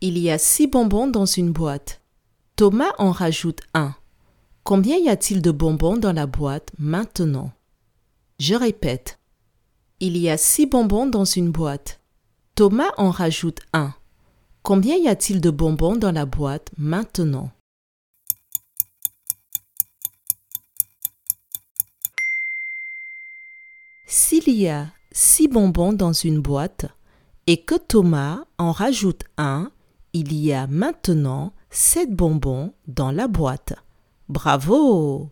Il y a six bonbons dans une boîte. Thomas en rajoute un. Combien y a-t-il de bonbons dans la boîte maintenant? Je répète. Il y a six bonbons dans une boîte. Thomas en rajoute un. Combien y a-t-il de bonbons dans la boîte maintenant? S'il y a six bonbons dans une boîte et que Thomas en rajoute un, il y a maintenant sept bonbons dans la boîte. Bravo